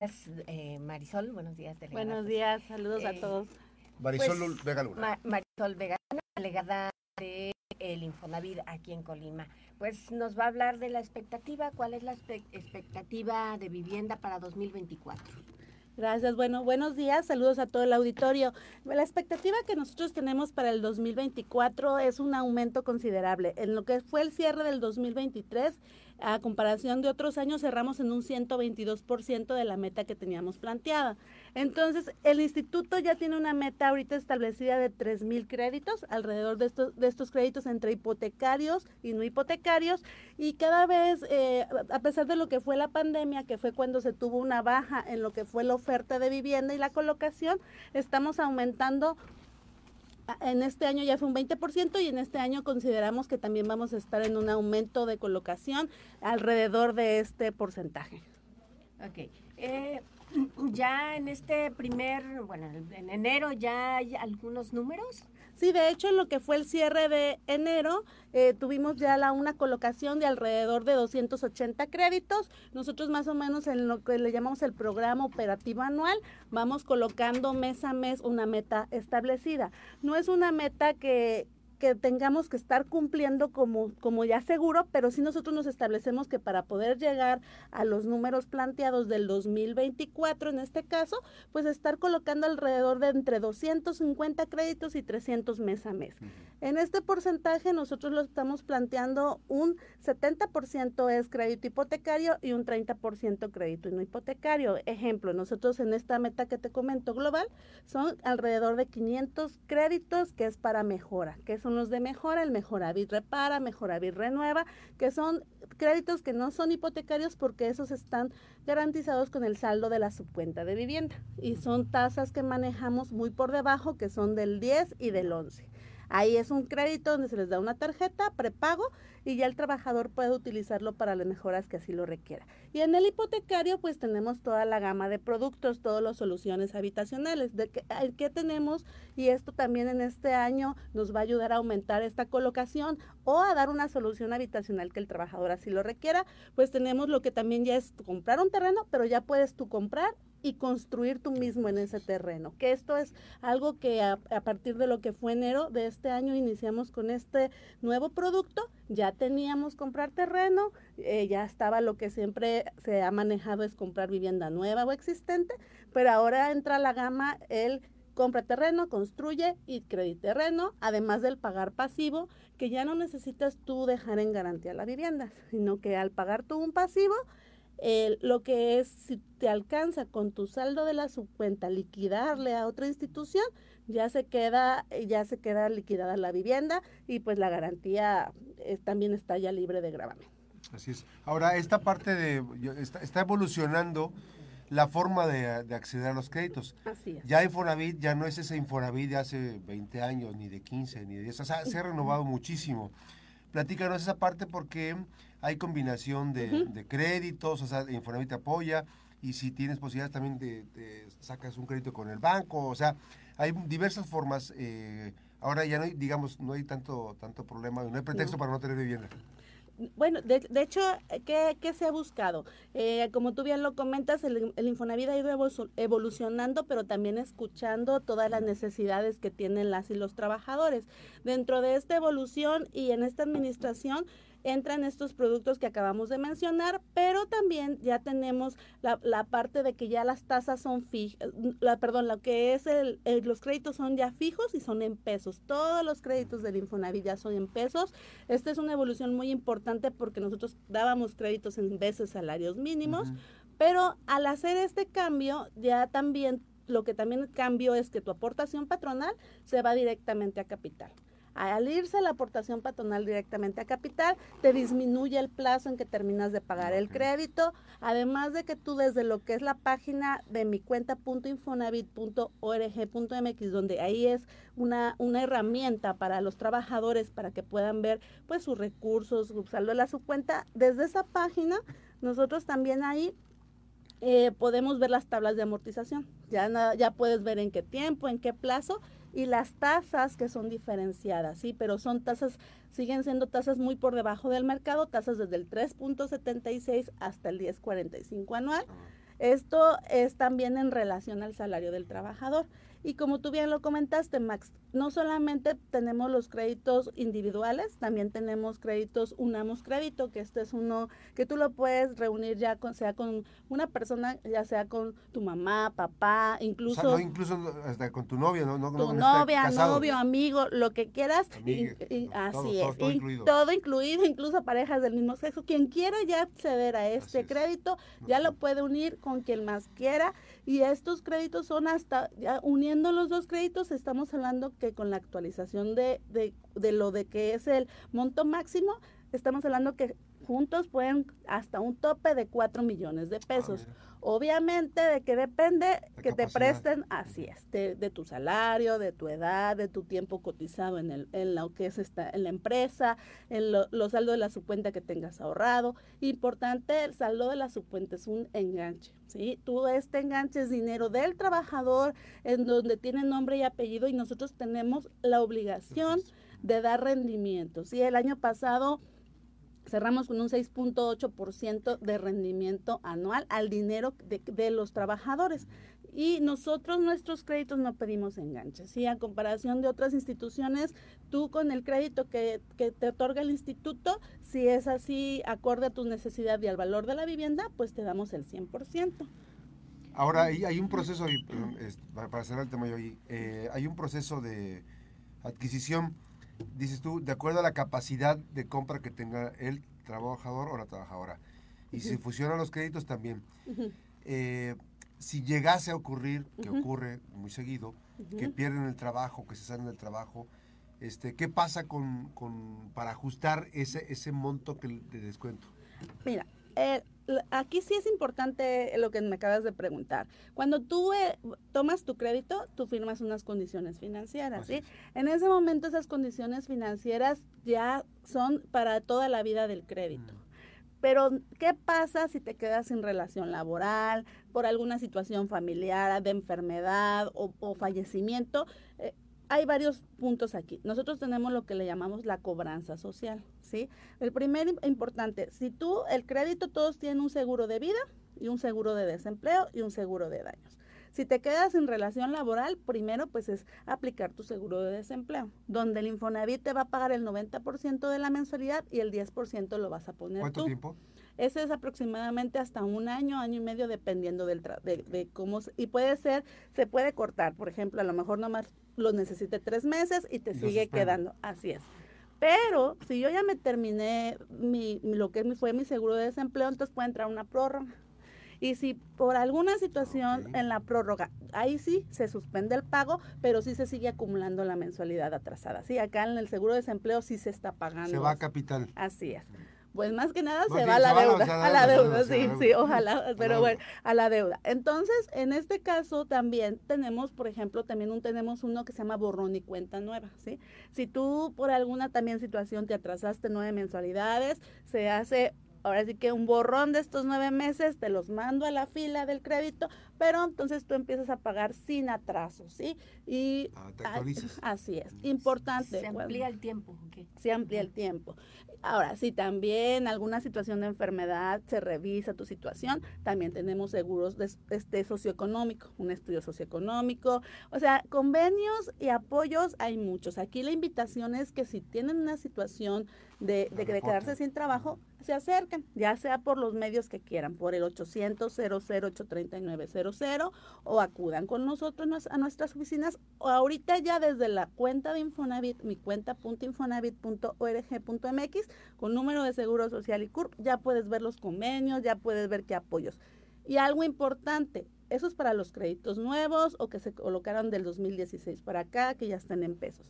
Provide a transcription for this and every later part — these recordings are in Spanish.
Eh, Marisol, buenos días. Delegada. Buenos días, saludos a eh, todos. Marisol pues, Vega Luna. Marisol Vega Luna, delegada de el Infonavit aquí en Colima. Pues nos va a hablar de la expectativa, cuál es la expectativa de vivienda para 2024. Gracias. Bueno, buenos días. Saludos a todo el auditorio. La expectativa que nosotros tenemos para el 2024 es un aumento considerable. En lo que fue el cierre del 2023, a comparación de otros años, cerramos en un 122% de la meta que teníamos planteada. Entonces, el instituto ya tiene una meta ahorita establecida de 3 mil créditos, alrededor de estos, de estos créditos entre hipotecarios y no hipotecarios. Y cada vez, eh, a pesar de lo que fue la pandemia, que fue cuando se tuvo una baja en lo que fue la oferta de vivienda y la colocación, estamos aumentando en este año ya fue un 20% y en este año consideramos que también vamos a estar en un aumento de colocación alrededor de este porcentaje. Ok. Eh, ya en este primer, bueno, en enero ya hay algunos números. Sí, de hecho, en lo que fue el cierre de enero, eh, tuvimos ya la, una colocación de alrededor de 280 créditos. Nosotros más o menos en lo que le llamamos el programa operativo anual, vamos colocando mes a mes una meta establecida. No es una meta que, que tengamos que estar cumpliendo como, como ya seguro, pero sí nosotros nos establecemos que para poder llegar a los números planteados del 2024, en este caso, pues estar colocando alrededor de entre 250 créditos y 300 mes a mes. En este porcentaje nosotros lo estamos planteando un 70% es crédito hipotecario y un 30% crédito no hipotecario. Ejemplo, nosotros en esta meta que te comento global son alrededor de 500 créditos que es para mejora, que son los de mejora, el Mejoravit repara, Mejoravit renueva, que son créditos que no son hipotecarios porque esos están garantizados con el saldo de la subcuenta de vivienda y son tasas que manejamos muy por debajo que son del 10 y del 11. Ahí es un crédito donde se les da una tarjeta prepago y ya el trabajador puede utilizarlo para las mejoras que así lo requiera. Y en el hipotecario pues tenemos toda la gama de productos, todas las soluciones habitacionales. De que, ¿Qué tenemos? Y esto también en este año nos va a ayudar a aumentar esta colocación o a dar una solución habitacional que el trabajador así lo requiera. Pues tenemos lo que también ya es comprar un terreno, pero ya puedes tú comprar y construir tú mismo en ese terreno. Que esto es algo que a, partir de lo que fue enero de este año iniciamos con este nuevo producto. Ya teníamos comprar terreno, eh, ya estaba lo que siempre se ha manejado es comprar vivienda nueva o existente, pero ahora entra la gama el compra terreno, construye y crédito terreno, además del pagar pasivo, que ya no necesitas tú dejar en garantía la vivienda, sino que al pagar tú un pasivo, lo que es si te alcanza con tu saldo de la subcuenta liquidarle a otra institución, ya se queda ya se queda liquidada la vivienda y pues la garantía eh, también está ya libre de gravamen. Así es. Ahora esta parte de está, evolucionando la forma de, acceder a los créditos. Así es. Ya Infonavit ya no es ese Infonavit de hace 20 años, ni de 15, ni de 10. O sea, se ha renovado muchísimo. Platícanos esa parte porque hay combinación de, créditos, o sea, Infonavit te apoya y si tienes posibilidades también de, sacas un crédito con el banco, o sea, hay diversas formas. Eh, ahora ya no hay, digamos, no hay tanto tanto problema, no hay pretexto para no tener vivienda. Bueno, de, hecho, ¿qué, se ha buscado? Eh, como tú bien lo comentas, el, el Infonavit ha ido evolucionando, pero también escuchando todas las necesidades que tienen las y los trabajadores. Dentro de esta evolución y en esta administración, entran estos productos que acabamos de mencionar, pero también ya tenemos la, la parte de que ya las tasas son fijas, la, perdón, lo que es el, los créditos son ya fijos y son en pesos. Todos los créditos del Infonavit ya son en pesos. Esta es una evolución muy importante porque nosotros dábamos créditos en veces salarios mínimos, pero al hacer este cambio ya también lo que también cambio es que tu aportación patronal se va directamente a capital. Al irse la aportación patronal directamente a capital, te disminuye el plazo en que terminas de pagar el crédito, además de que tú desde lo que es la página de mi cuenta.infonavit.org.mx, donde ahí es una, una herramienta para los trabajadores para que puedan ver pues sus recursos, saldo de su cuenta, desde esa página nosotros también ahí eh, podemos ver las tablas de amortización. Ya, ya puedes ver en qué tiempo, en qué plazo y las tasas que son diferenciadas, sí, pero son tasas, siguen siendo tasas muy por debajo del mercado, tasas desde el 3.76 hasta el 10.45 anual. Esto es también en relación al salario del trabajador. Y como tú bien lo comentaste, Max, no solamente tenemos los créditos individuales, también tenemos créditos Unamos Crédito, que este es uno que tú lo puedes reunir ya con, sea con una persona, ya sea con tu mamá, papá, incluso... incluso hasta con tu novia, ¿no? no tu novia, novio, amigo, lo que quieras. así es. Todo, incluido. todo, incluido. incluso parejas del mismo sexo. Quien quiera ya acceder a este crédito, ya lo puede unir con quien más quiera. Y estos créditos son hasta, ya uniendo los dos créditos, estamos hablando que con la actualización de, de, lo de que es el monto máximo, estamos hablando que juntos pueden hasta un tope de 4 millones de ah, pesos. Obviamente de que depende que te presten, así es, de, tu salario, de tu edad, de tu tiempo cotizado en, el, en lo que es esta, en la empresa, en los saldos de la subcuenta que tengas ahorrado. Importante, el saldo de la subcuenta es un enganche. ¿sí? Tú este enganche es dinero del trabajador en donde tiene nombre y apellido y nosotros tenemos la obligación de dar rendimiento. ¿sí? El año pasado cerramos con un 6.8% de rendimiento anual al dinero de, los trabajadores. Y nosotros, nuestros créditos, no pedimos enganches. ¿sí? A comparación de otras instituciones, tú con el crédito que, te otorga el instituto, si es así, acorde a tu necesidad y al valor de la vivienda, pues te damos el 100%. Ahora, hay, un proceso, para cerrar el tema, yo, eh, hay un proceso de adquisición dices tú, de acuerdo a la capacidad de compra que tenga el trabajador o la trabajadora. Y si fusionan los créditos también. Eh, si llegase a ocurrir, que ocurre muy seguido, que pierden el trabajo, que se salen del trabajo, este, ¿qué pasa con, con, para ajustar ese, ese monto que, de descuento? Mira, eh, aquí sí es importante lo que me acabas de preguntar. Cuando tú eh, tomas tu crédito, tú firmas unas condiciones financieras, ¿sí? En ese momento esas condiciones financieras ya son para toda la vida del crédito. Mm. Pero, ¿qué pasa si te quedas sin relación laboral, por alguna situación familiar, de enfermedad o, fallecimiento? Hay varios puntos aquí. Nosotros tenemos lo que le llamamos la cobranza social, ¿sí? El primer importante, si tú, el crédito, todos tienen un seguro de vida y un seguro de desempleo y un seguro de daños. Si te quedas en relación laboral, primero pues es aplicar tu seguro de desempleo, donde el Infonavit te va a pagar el 90% de la mensualidad y el 10% lo vas a poner ¿Cuánto tiempo? Ese es aproximadamente hasta un año, año y medio, dependiendo del de, de, cómo, y puede ser, se puede cortar, por ejemplo, a lo mejor nomás lo necesite tres meses y te sigue quedando, así es. Pero si yo ya me terminé mi, lo que fue mi seguro de desempleo, entonces puede entrar una prórroga. Y si por alguna situación en la prórroga, ahí sí se suspende el pago, pero sí se sigue acumulando la mensualidad atrasada. Sí, acá en el seguro de desempleo sí se está pagando. Se va a capital. Así es pues más que nada se va a la deuda, a la deuda, sí, sí, ojalá, pero bueno, a la deuda. Entonces, en este caso también tenemos, por ejemplo, también un, tenemos uno que se llama borrón y cuenta nueva, ¿sí? Si tú por alguna también situación te atrasaste nueve mensualidades, se hace ahora sí que un borrón de estos nueve meses, te los mando a la fila del crédito, pero entonces tú empiezas a pagar sin atraso, ¿sí? Y ah, te actualizas. así es, importante. Se amplía el tiempo. Se amplía el tiempo. Ahora, si también alguna situación de enfermedad se revisa tu situación, también tenemos seguros de, este socioeconómico, un estudio socioeconómico. O sea, convenios y apoyos hay muchos. Aquí la invitación es que si tienen una situación de, de, quedarse sin trabajo, se acerquen, ya sea por los medios que quieran, por el 800 008 o acudan con nosotros a nuestras oficinas o ahorita ya desde la cuenta de Infonavit, mi cuenta.infonavit.org.mx con número de seguro social y CURP, ya puedes ver los convenios, ya puedes ver qué apoyos. Y algo importante, eso es para los créditos nuevos o que se colocaron del 2016 para acá, que ya están en pesos.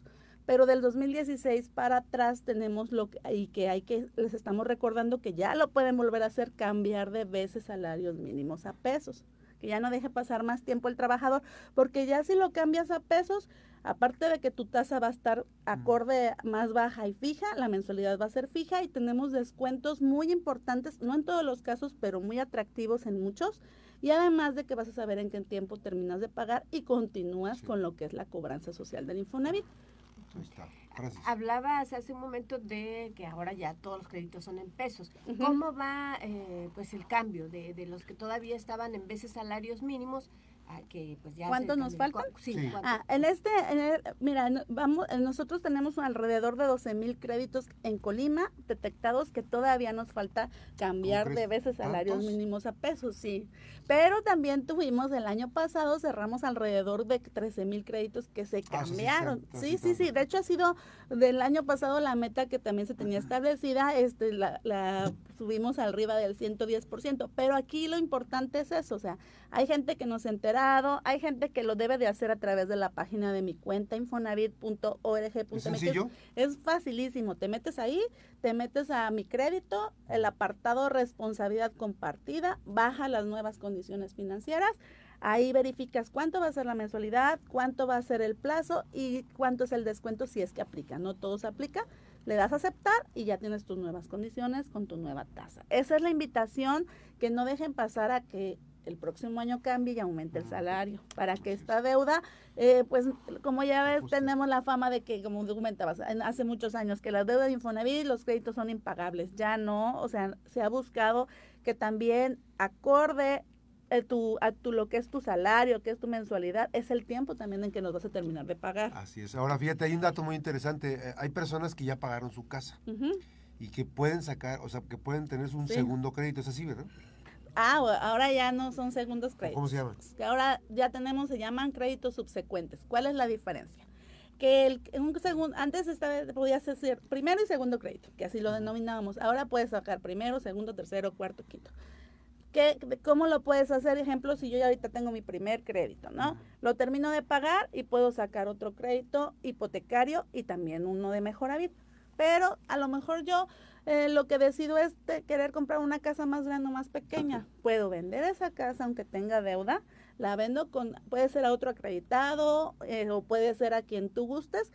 Pero del 2016 para atrás tenemos lo que, y que hay que, les estamos recordando que ya lo pueden volver a hacer, cambiar de veces salarios mínimos a pesos que ya no deje pasar más tiempo el trabajador, porque ya si lo cambias a pesos, aparte de que tu tasa va a estar acorde más baja y fija, la mensualidad va a ser fija y tenemos descuentos muy importantes, no en todos los casos, pero muy atractivos en muchos. Y además de que vas a saber en qué tiempo terminas de pagar y continúas con lo que es la cobranza social del Infonavit. Hablabas hace un momento de que ahora ya todos los créditos son en pesos. ¿Cómo va eh, pues el cambio de, de los que todavía estaban en veces salarios mínimos que pues ya ¿Cuánto nos falta? Sí, Ah, en este, mira, vamos, nosotros tenemos alrededor de 12 mil créditos en Colima detectados que todavía nos falta cambiar de veces salarios mínimos a pesos, sí. Pero también tuvimos el año pasado, cerramos alrededor de 13 mil créditos que se ah, cambiaron. sí, sí, sí, De hecho ha sido del año pasado la meta que también se tenía establecida, este, la, la subimos arriba del 110%. Pero aquí lo importante es eso, o sea, hay gente que nos ha enterado, hay gente que lo debe de hacer a través de la página de mi cuenta infonavit.org.mx. ¿Es Es facilísimo, te metes ahí, te metes a mi crédito, el apartado responsabilidad compartida, baja las nuevas condiciones financieras. Ahí verificas cuánto va a ser la mensualidad, cuánto va a ser el plazo y cuánto es el descuento si es que aplica. No todo se aplica, le das a aceptar y ya tienes tus nuevas condiciones con tu nueva tasa. Esa es la invitación, que no dejen pasar a que el próximo año cambie y aumente el salario, para que esta deuda, eh, pues como ya ves, tenemos la fama de que, como comentabas, hace muchos años, que la deuda de Infonavit y los créditos son impagables, ya no, o sea, se ha buscado que también acorde eh, tu, a tu, lo que es tu salario, que es tu mensualidad, es el tiempo también en que nos vas a terminar de pagar. Así es. Ahora fíjate, hay un dato muy interesante. Eh, hay personas que ya pagaron su casa y que pueden sacar, o sea, que pueden tener un segundo crédito, es así, ¿verdad? Ah, ahora ya no son segundos créditos. ¿Cómo se llaman? Ahora ya tenemos, se llaman créditos subsecuentes. ¿Cuál es la diferencia? Que el, un segundo, antes esta podías hacer primero y segundo crédito, que así lo denominábamos. Ahora puedes sacar primero, segundo, tercero, cuarto, quinto. ¿Qué, ¿Cómo lo puedes hacer? Ejemplo, si yo ya ahorita tengo mi primer crédito, ¿no? Lo termino de pagar y puedo sacar otro crédito hipotecario y también uno de mejora vida. Pero a lo mejor yo eh, lo que decido es querer comprar una casa más grande o más pequeña. Puedo vender esa casa aunque tenga deuda, la vendo con, puede ser a otro acreditado eh, o puede ser a quien tú gustes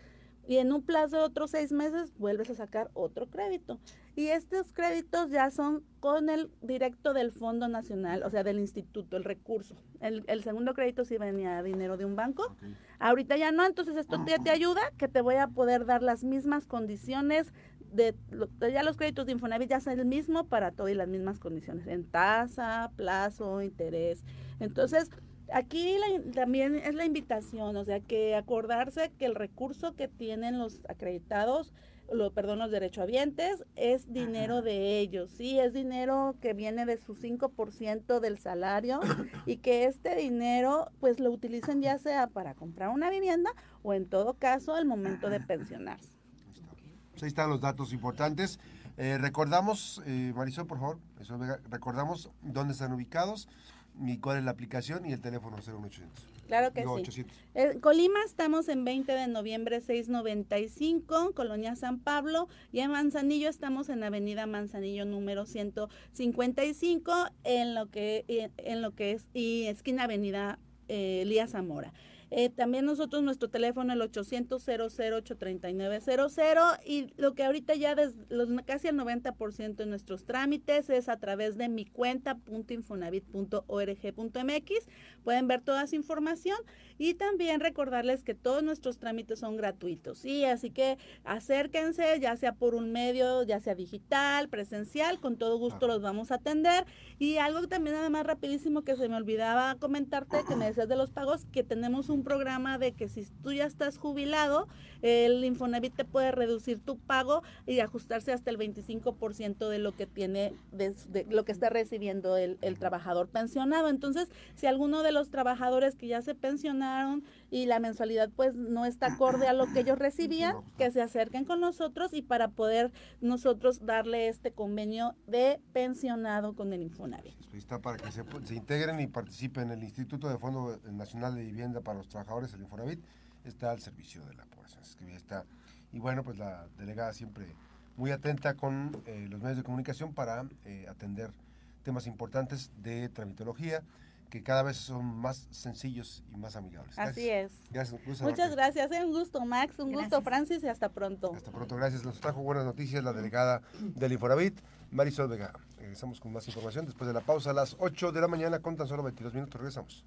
y en un plazo de otros seis meses vuelves a sacar otro crédito. Y estos créditos ya son con el directo del Fondo Nacional, o sea, del instituto, el recurso. El, segundo crédito sí venía dinero de un banco. Ahorita ya no, entonces esto ya te ayuda, que te voy a poder dar las mismas condiciones. De, ya los créditos de Infonavit ya son el mismo para todo y las mismas condiciones, en tasa, plazo, interés. Entonces, Aquí también es la invitación, o sea, que acordarse que el recurso que tienen los acreditados, lo, perdón, los derechohabientes, es dinero de ellos, sí, es dinero que viene de su 5% del salario y que este dinero pues lo utilicen ya sea para comprar una vivienda o en todo caso al momento de pensionarse. Pues ahí están los datos importantes. Eh, recordamos, eh, Marisol, por favor, recordamos dónde están ubicados y cuál es la aplicación y el teléfono 01800. Claro que sí. En Colima estamos en 20 de noviembre 695, Colonia San Pablo, y en Manzanillo estamos en Avenida Manzanillo número 155, en lo que, en lo que es, y esquina Avenida eh, Elías Zamora. Eh, también nosotros nuestro teléfono el 800 00 y lo que ahorita ya des, los, casi el 90% de nuestros trámites es a través de mi cuenta.infonavit.org.mx. Pueden ver toda esa información y también recordarles que todos nuestros trámites son gratuitos. Sí, así que acérquense, ya sea por un medio, ya sea digital, presencial, con todo gusto los vamos a atender. Y algo también además rapidísimo que se me olvidaba comentarte, que me decías de los pagos, que tenemos un programa de que si tú ya estás jubilado, el Infonavit te puede reducir tu pago y ajustarse hasta el 25% de lo que tiene, de, lo que está recibiendo el, el, trabajador pensionado. Entonces, si alguno de los trabajadores que ya se pensionaron y la mensualidad pues no está acorde a lo que ellos recibían, que se acerquen con nosotros y para poder nosotros darle este convenio de pensionado con el Infonavit. Está para que se, se integren y participen en el Instituto de Fondo Nacional de Vivienda para los Trabajadores, el Infonavit, está al servicio de la población. está, y bueno, pues la delegada siempre muy atenta con eh, los medios de comunicación para eh, atender temas importantes de tramitología que cada vez son más sencillos y más amigables. Así es. Gracias. Muchas gracias. Un gusto, Max. Un gusto, Francis. Y hasta pronto. Hasta pronto. Gracias. Nos trajo buenas noticias la delegada del Infonavit, Marisol Vega. Regresamos con más información después de la pausa a las 8 de la mañana con tan solo 22 minutos. Regresamos.